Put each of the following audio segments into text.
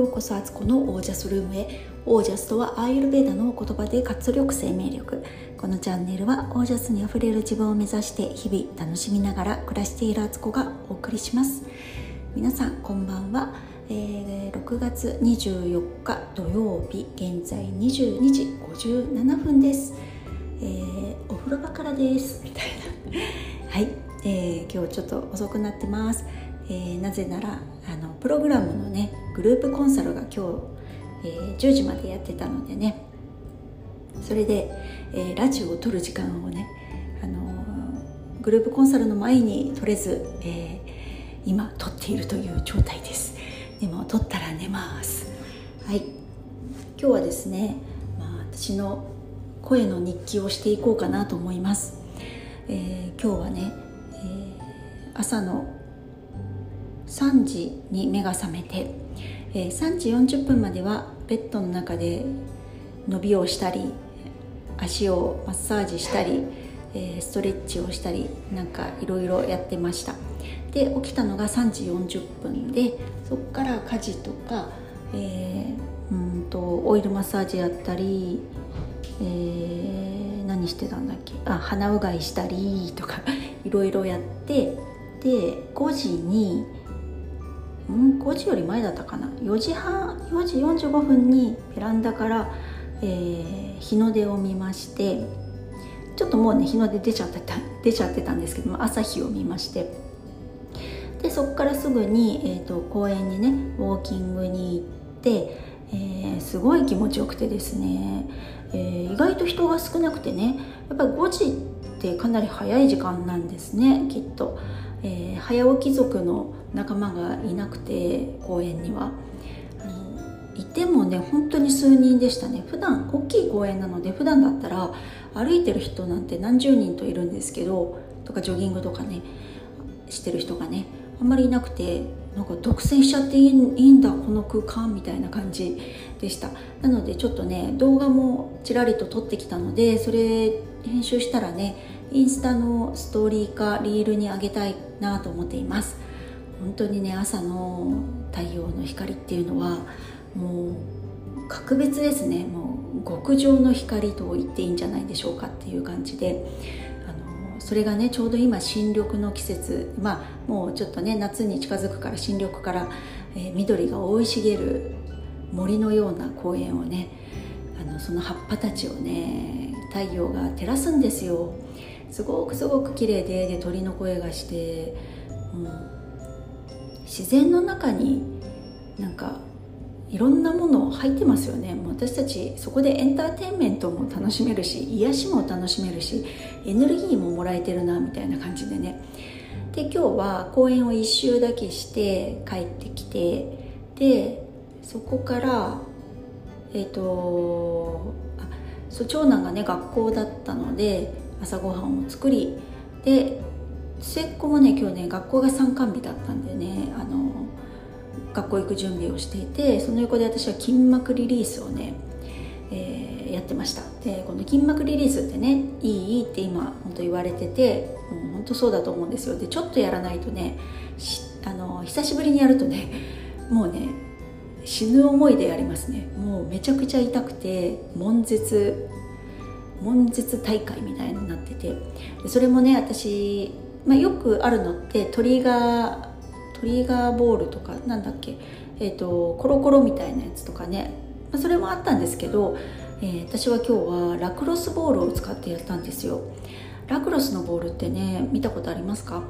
ようこそアツコのオージャスルームへ。オージャスとはアーユルベーダの言葉で活力生命力。このチャンネルはオージャスにあふれる自分を目指して日々楽しみながら暮らしているアツコがお送りします。皆さんこんばんは、えー、6月24日土曜日現在22時57分です、えー、お風呂場からです。みたいな。はい、えー、今日ちょっと遅くなってます。えー、なぜならあのプログラムのねグループコンサルが今日、えー、10時までやってたのでね。それで、えー、ラジオを撮る時間をね、あのグループコンサルの前に撮れず、え今撮っているという状態です。でも撮ったら寝ます。はい。今日はですね、まあ、私の声の日記をしていこうかなと思います、え今日はね、え朝の3時に目が覚めて、えー、3時40分まではベッドの中で伸びをしたり足をマッサージしたり、え、ストレッチをしたりなんかいろいろやってました。で起きたのが3時40分でそこから家事とか、えー、うんとオイルマッサージやったり、えー、何してたんだっけ？あ鼻うがいしたりとか いろいろやってで5時にうん5時より前だったかな。4時半4時45分にベランダから、えー、日の出を見ましてちょっともうね日の出出ちゃってた出ちゃってたんですけども朝日を見まして。でそこからすぐに、えーと、公園にねウォーキングに行って、えー、すごい気持ちよくてですね、えー、意外と人が少なくてねやっぱり5時ってかなり早い時間なんですねきっと。えー、早起き族の仲間がいなくて公園には。あのいてもね本当に数人でしたね。普段大きい公園なので普段だったら歩いてる人なんて何十人といるんですけどとかジョギングとかねしてる人がねあんまりいなくてなんか独占しちゃっていいんだこの空間みたいな感じでした。なのでちょっとね動画もちらりと撮ってきたのでそれ編集したらねインスタのストーリーかリールにあげたいなと思っています。本当にね朝の太陽の光っていうのはもう格別ですね。もう極上の光と言っていいんじゃないでしょうかっていう感じであのそれがねちょうど今新緑の季節。まあもうちょっとね夏に近づくから新緑から、えー、緑が生い茂る森のような公園をねあのその葉っぱたちをね太陽が照らすんですよ。すごくすごく綺麗でで鳥の声がして、うん、自然の中になんかいろんなもの入ってますよね。もう私たちそこでエンターテインメントも楽しめるし癒しも楽しめるしエネルギーももらえてるなみたいな感じでね。で今日は公園を一周だけして帰ってきてでそこからえっ、ー、とそう長男がね学校だったので朝ごはんを作りで末っ子もね今日ね学校が参観日だったんでね。あの学校行く準備をしていてその横で私は筋膜リリースをね、えー、やってました。でこの筋膜リリースってねいいいいって今本当言われててもう本当そうだと思うんですよ。でちょっとやらないとねあの久しぶりにやるとねもうね死ぬ思いでやりますね。もうめちゃくちゃ痛くて悶絶悶絶大会みたいになっててそれもね私、まあ、よくあるのってトリガートリガーボールとかなんだっけ、えーと、コロコロみたいなやつとかね、まあ、それもあったんですけど、えー、私は今日はラクロスボールを使ってやったんですよ。ラクロスのボールってね見たことありますか？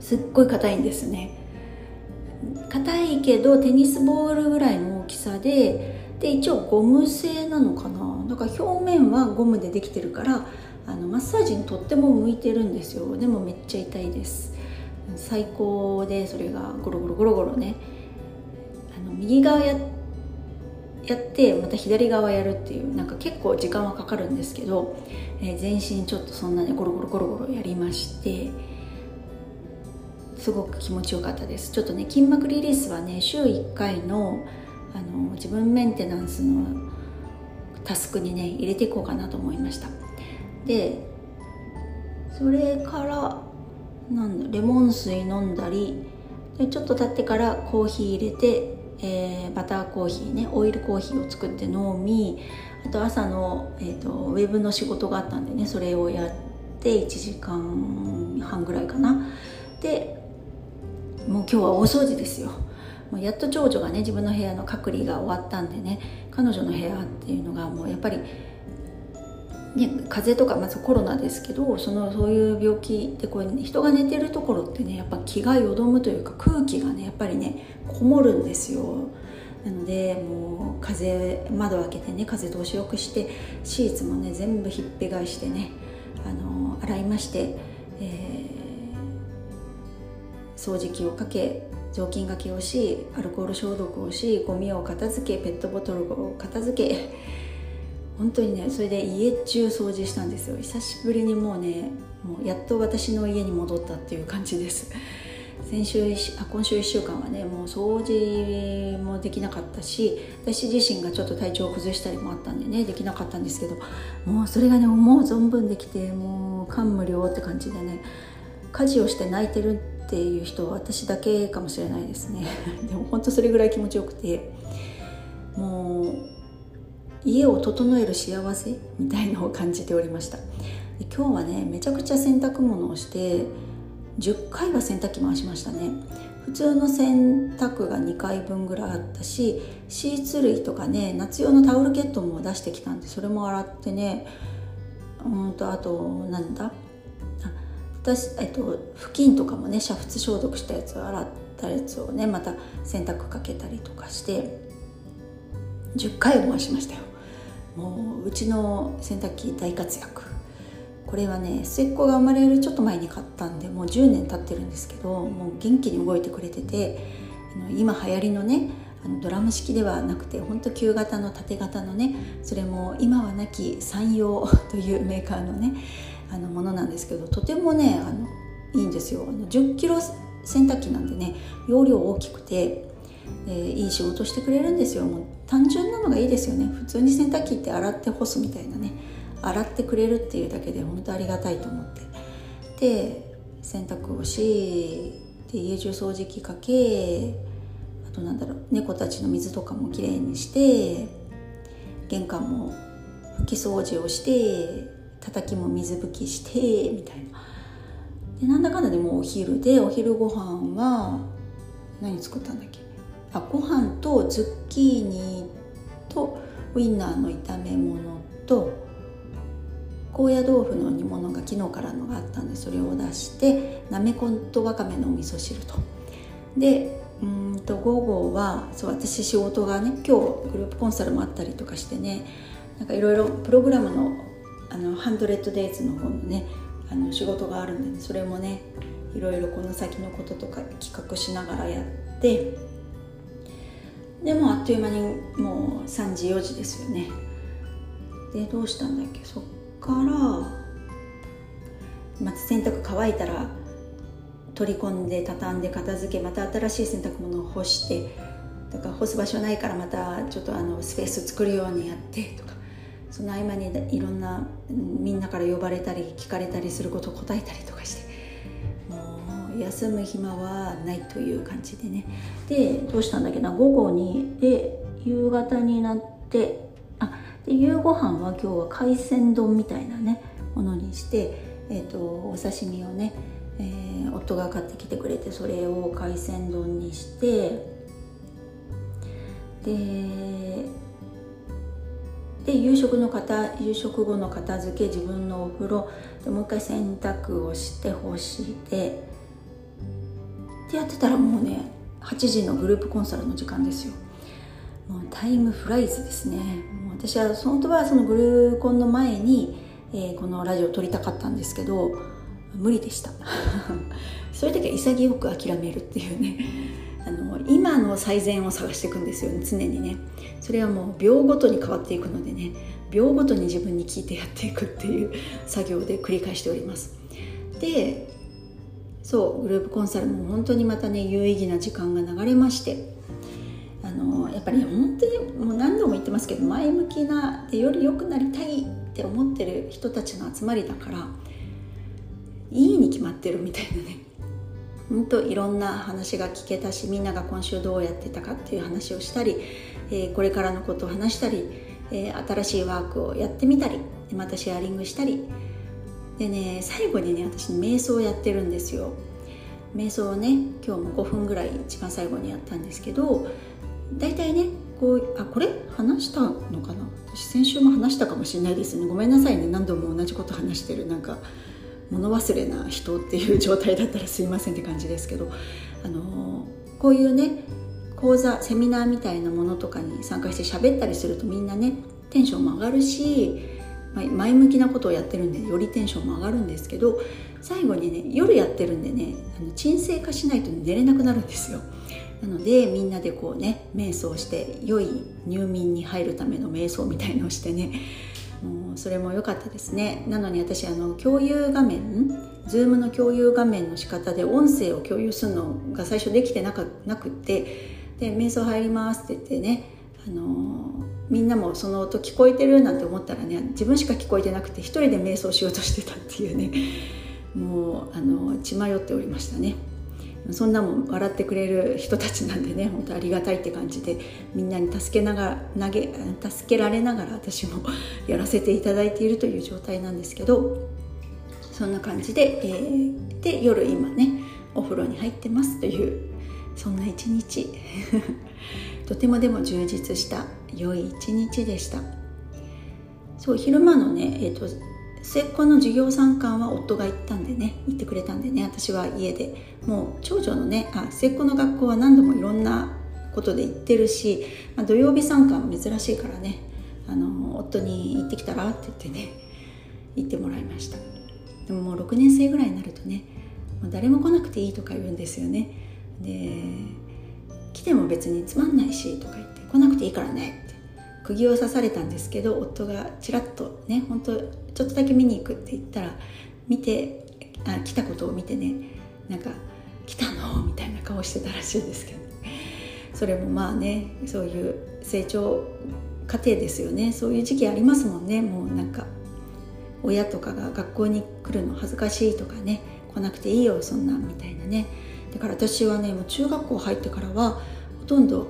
すっごい硬いんですね。硬いけどテニスボールぐらいの大きさでで一応ゴム製なのかな？だから表面はゴムでできてるからあのマッサージにとっても向いてるんですよ。でもめっちゃ痛いです。最高でそれがゴロゴロゴロゴロね。あの右側ややってまた左側やるっていうなんか結構時間はかかるんですけど、えー、全身ちょっとそんなにゴロゴロゴロゴロやりましてすごく気持ちよかったです。ちょっとね筋膜リリースはね週1回のあの自分メンテナンスのタスクにね入れていこうかなと思いました。でそれからなんだレモン水飲んだりでちょっと経ってからコーヒー入れてえー、バターコーヒーねオイルコーヒーを作って飲みあと朝の、えーと、ウェブの仕事があったんでねそれをやって1時間半ぐらいかな。でもう今日は大掃除ですよ。もうやっと長女がね自分の部屋の隔離が終わったんでね彼女の部屋っていうのがもうやっぱりね、風邪とかまずコロナですけどそのそういう病気でこう人が寝てるところってねやっぱ気がよどむというか空気がねやっぱりねこもるんですよ。なのでもう風窓開けてね風通しよくしてシーツもね全部ひっぺがしてねあの洗いまして、えー、掃除機をかけ雑巾がけをしアルコール消毒をしゴミを片付けペットボトルを片付け。本当にねそれで家中掃除したんですよ。久しぶりにもうねもうやっと私の家に戻ったっていう感じです。先週あ今週1週間はねもう掃除もできなかったし私自身がちょっと体調を崩したりもあったんでねできなかったんですけどもうそれがね思う存分できてもう感無量って感じでね家事をして泣いてるっていう人は私だけかもしれないですね。でも本当それぐらい気持ちよくて。もう家を整える幸せみたいのを感じておりました。今日はねめちゃくちゃ洗濯物をして10回は洗濯機回しましたね。普通の洗濯が2回分ぐらいあったしシーツ類とかね夏用のタオルケットも出してきたんでそれも洗ってね。うんとあとなんだ？私、えっと、布巾とかもね煮沸消毒したやつを洗ったやつをねまた洗濯かけたりとかして10回を回しましたよ。もううちの洗濯機大活躍。これはね末っ子が生まれるちょっと前に買ったんでもう10年経ってるんですけどもう元気に動いてくれてて今流行りのねあのドラム式ではなくてほんと旧型の縦型のねそれも今はなき山陽というメーカーのねあのものなんですけどとてもねあのいいんですよ。あの10キロ洗濯機なんでね容量大きくてえー、いい仕事してくれるんですよ。もう単純なのがいいですよね。普通に洗濯機って洗って干すみたいなね洗ってくれるっていうだけで本当ありがたいと思って。で洗濯をしで家中掃除機かけあとなんだろう猫たちの水とかもきれいにして玄関も拭き掃除をして叩きも水拭きしてみたいな。でなんだかんだでもうお昼でお昼ご飯は何作ったんだっけ？あご飯とズッキーニとウインナーの炒め物と高野豆腐の煮物が昨日からのがあったんでそれを出してなめこんとわかめのお味噌汁と。でうんと午後はそう私仕事がね今日グループコンサルもあったりとかしてねなんかいろいろプログラムののハンドレッドデイズの方のねあの仕事があるんで、ね、それもねいろいろこの先のこととか企画しながらやってでもあっという間にもう3時4時ですよね。でどうしたんだっけ？そっからまた洗濯乾いたら取り込んで畳んで片付けまた新しい洗濯物を干してだから干す場所ないからまたちょっとあのスペース作るようにやってとか。その合間にいろんなみんなから呼ばれたり聞かれたりすることを答えたりとかして休む暇はないという感じでね。でどうしたんだっけな午後に。で夕方になってあで夕ご飯は今日は海鮮丼みたいなねものにして、えーと、お刺身をね、えー、夫が買ってきてくれてそれを海鮮丼にしてでで夕食の方夕食後の片付け自分のお風呂でもう一回洗濯をして干してってやってたらもうね8時のグループコンサルの時間ですよ。もうタイムフライズですね。もう私は本当はそのグルーコンの前に、えー、このラジオを撮りたかったんですけど無理でした。そういう時は潔く諦めるっていうね。あの今の最善を探していくんですよ。ね常にね。それはもう秒ごとに変わっていくのでね。秒ごとに自分に聞いてやっていくっていう作業で繰り返しております。でそうグループコンサルも本当にまたね有意義な時間が流れまして。あのやっぱり、ね、本当にもう何度も言ってますけど前向きなでより良くなりたいって思ってる人たちの集まりだからいいに決まってるみたいなね。本当いろんな話が聞けたしみんなが今週どうやってたかっていう話をしたり、えー、これからのことを話したり、えー、新しいワークをやってみたりまたシェアリングしたり。でね最後にね私瞑想をやってるんですよ。瞑想をね今日も5分ぐらい一番最後にやったんですけど大体ねこうあこれ話したのかな？私先週も話したかもしれないですね。ごめんなさいね。何度も同じこと話してる。なんか物忘れな人っていう状態だったらすいませんって感じですけどあのこういうね講座セミナーみたいなものとかに参加して喋ったりするとみんなねテンションも上がるし前向きなことをやってるんでよりテンションも上がるんですけど最後にね夜やってるんでねあの鎮静化しないと寝れなくなるんですよ。なのでみんなでこうね瞑想して良い入眠に入るための瞑想みたいのをしてねもうそれも良かったですね。なのに私あの共有画面 Zoom の共有画面の仕方で音声を共有するのが最初できてなかなくってで瞑想入りますって言ってねあのみんなもその音聞こえてるなんて思ったらね自分しか聞こえてなくて一人で瞑想しようとしてたっていうねもうあの血迷っておりましたね。そんなもん笑ってくれる人たちなんでね本当ありがたいって感じでみんなに助けながら投げ助けられながら私も やらせていただいているという状態なんですけどそんな感じで、えー、で夜今ねお風呂に入ってますというそんな一日。とてもでも充実した良い一日でした。そう昼間のね、えーと、末っ子の授業参観は夫が行ったんでね行ってくれたんでね私は家で。もう長女のねあ末っ子の学校は何度もいろんなことで行ってるし、まあ、土曜日参観珍しいからねあの夫に行ってきたらって言ってね行ってもらいました。でももう6年生ぐらいになるとねもう誰も来なくていいとか言うんですよね。で来ても別につまんないしとか言って来なくていいからねって釘を刺されたんですけど夫がちらっとね本当ちょっとだけ見に行くって言ったら見てあ来たことを見てね。なんか「来たの?」みたいな顔してたらしいですけど、それもまあねそういう成長過程ですよね。そういう時期ありますもんね。もうなんか親とかが学校に来るの恥ずかしいとかね。来なくていいよそんなみたいなね。だから私はねもう中学校入ってからはほとんど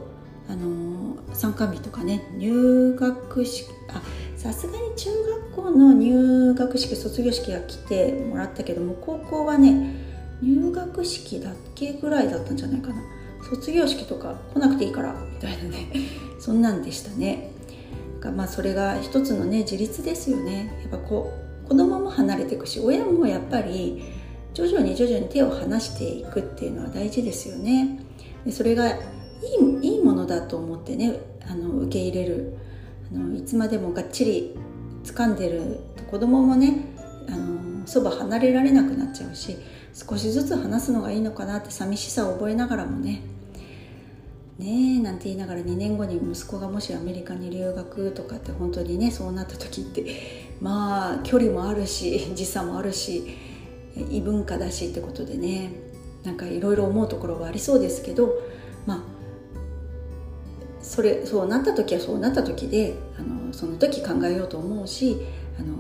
あの参観日とかね入学式あさすがに中学校の入学式卒業式が来てもらったけども高校はね入学式だけぐらいだったんじゃないかな。卒業式とか来なくていいからみたいなね。そんなんでしたね。かまあそれが一つのね自立ですよね。やっぱこう子供も離れていくし親もやっぱり徐々に徐々に手を離していくっていうのは大事ですよね。でそれがいいいいものだと思ってねあの受け入れるあのいつまでもがっちり掴んでると子供もねあのそば離れられなくなっちゃうし少しずつ話すのがいいのかなって寂しさを覚えながらもね。ねえなんて言いながら2年後に息子がもしアメリカに留学とかって本当にねそうなった時って まあ距離もあるし時差もあるし異文化だしってことでねなんかいろいろ思うところはありそうですけどそれそうなった時はそうなった時であのその時考えようと思うしあの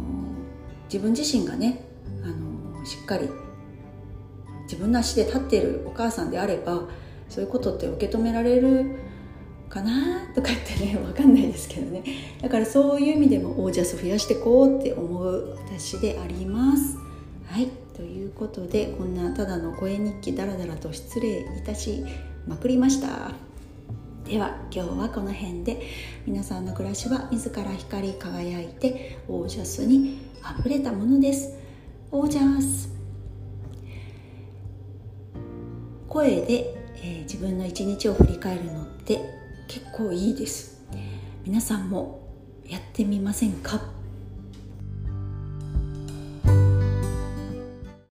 自分自身がねあのしっかり自分の足で立っているお母さんであればそういうことって受け止められるかなとかってね 分かんないですけどね。だからそういう意味でもオージャス増やしてこうって思う私であります。はい。ということでこんなただの声日記ダラダラと失礼いたしまくりました。では今日はこの辺で。皆さんの暮らしは自ら光り輝いてオージャスにあふれたものです。オージャス。声で、えー、自分の一日を振り返るのって結構いいです。皆さんもやってみませんか？